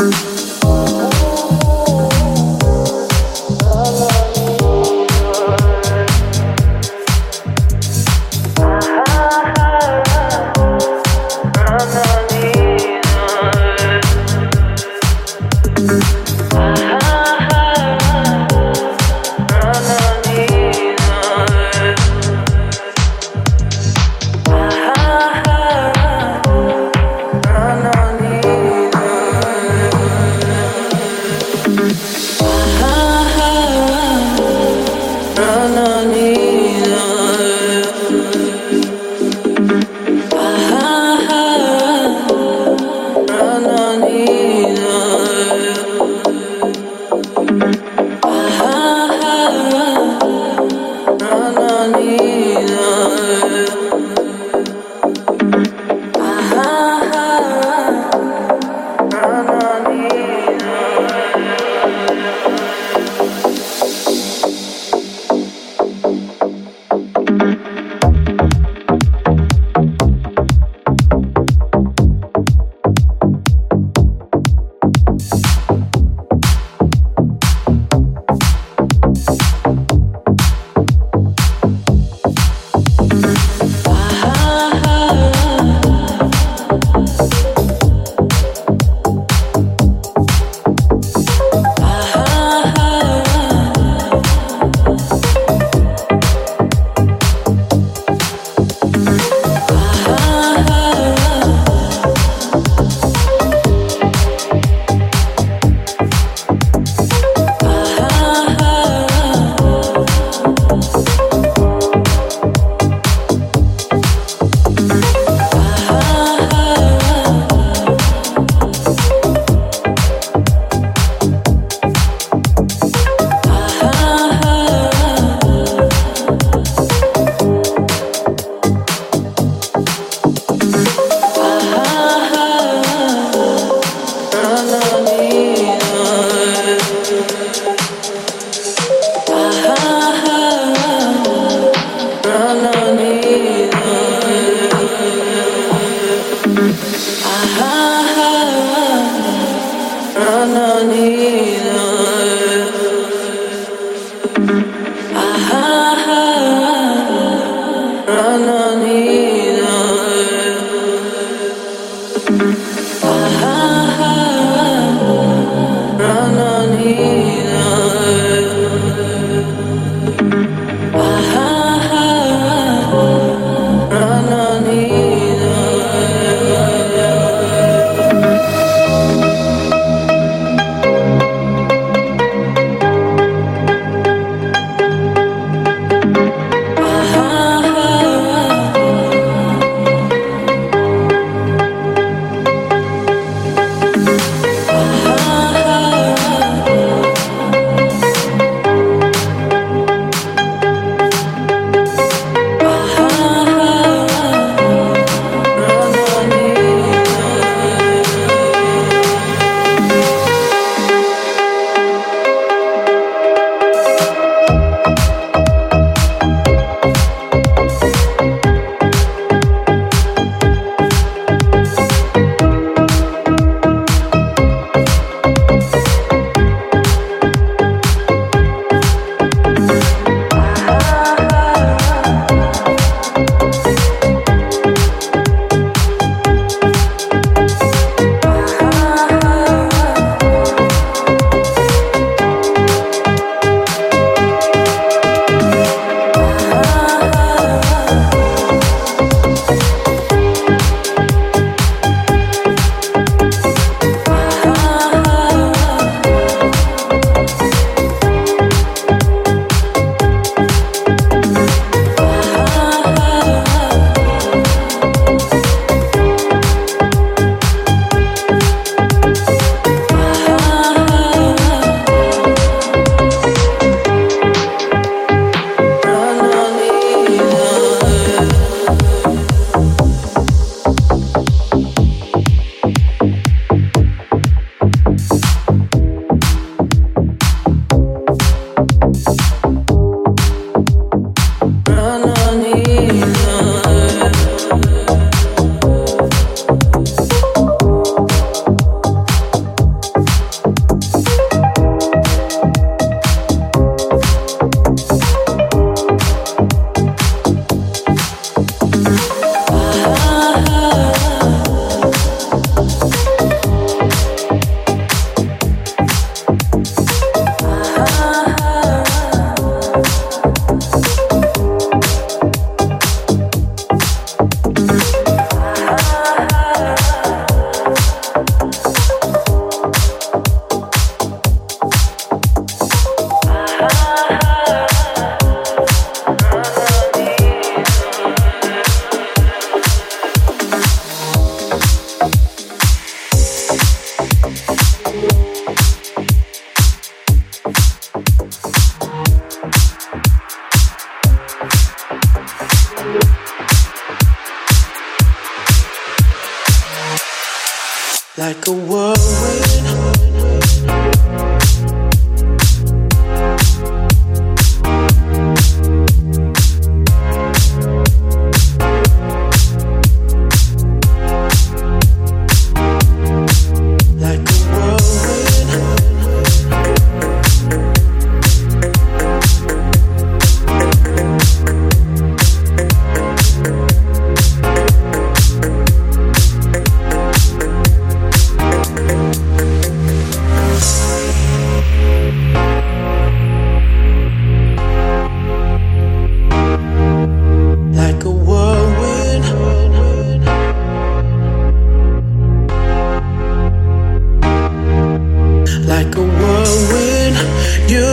Ah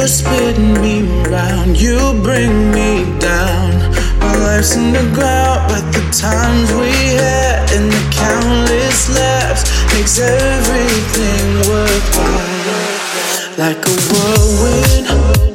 You're spinning me round, you bring me down. My life's in the ground, but the times we had and the countless laughs makes everything worthwhile. Like a whirlwind.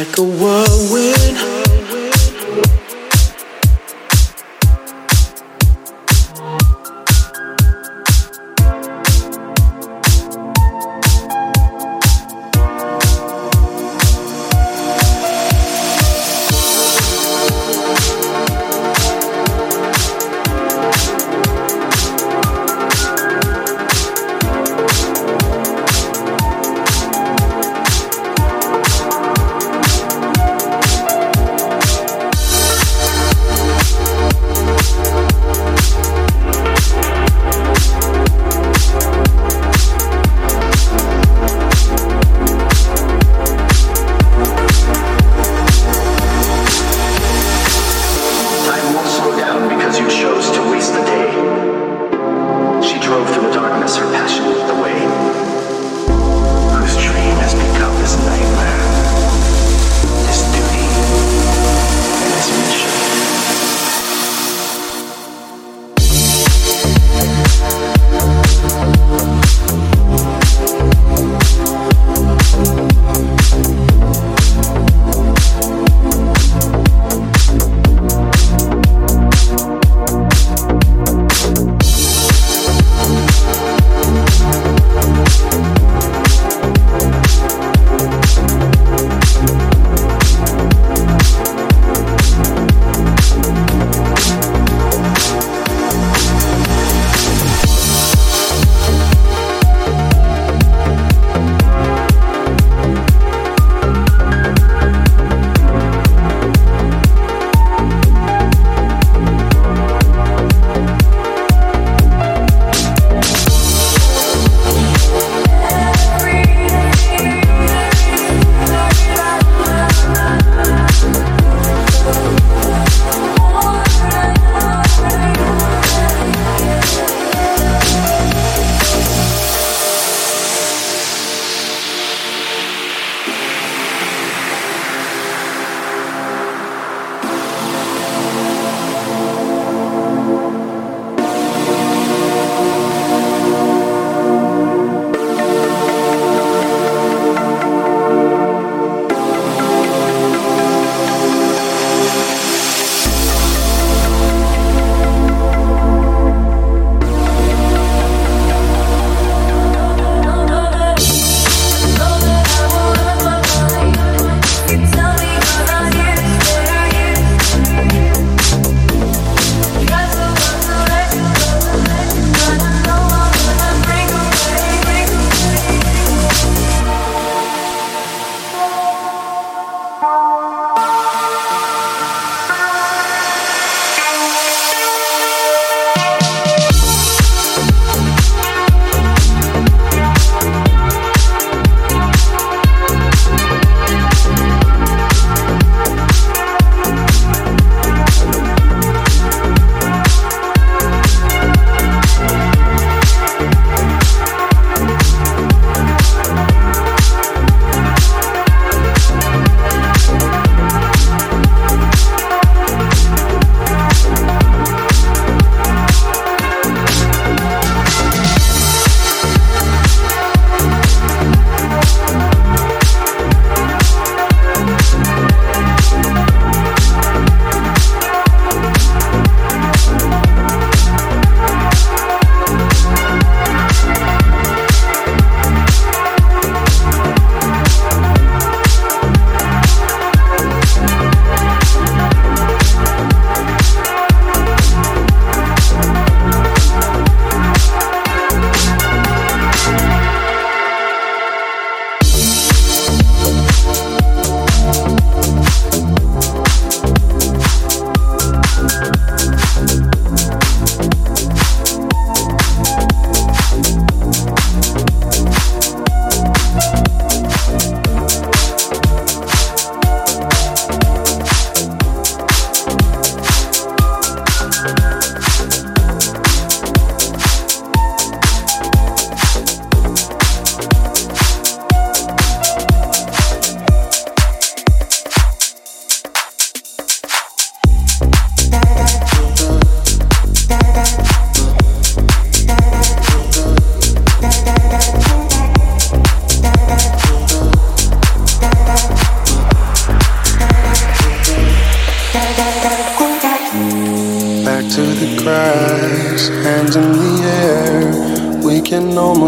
like a whirlwind.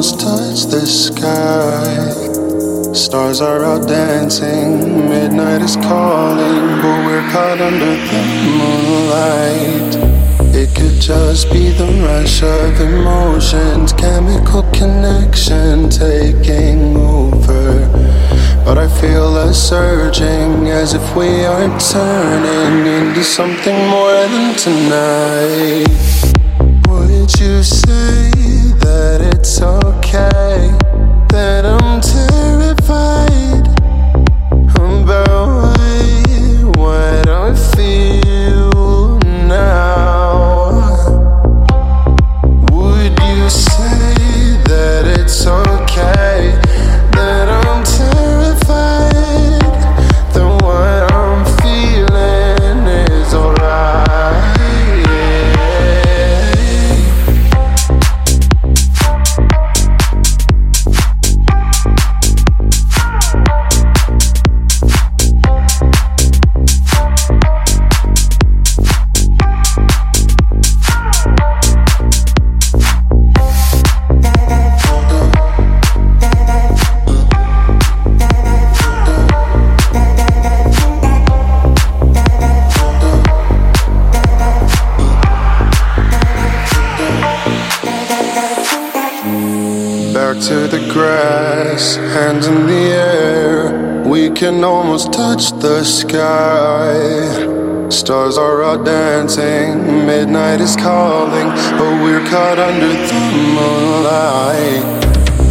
Almost touch the sky. Stars are out dancing, midnight is calling, but we're caught under the moonlight. It could just be the rush of emotions, chemical connection taking over. But I feel us surging as if we are turning into something more than tonight. Would you say to the grass, hands in the air. We can almost touch the sky. Stars are out dancing, midnight is calling, but we're caught under the moonlight.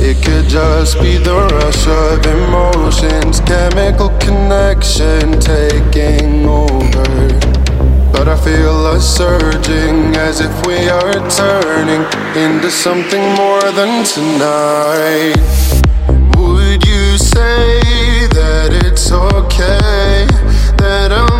It could just be the rush of emotions, chemical connection taking over. But I feel us surging as if we are turning into something more than tonight. Would you say that it's okay that I'm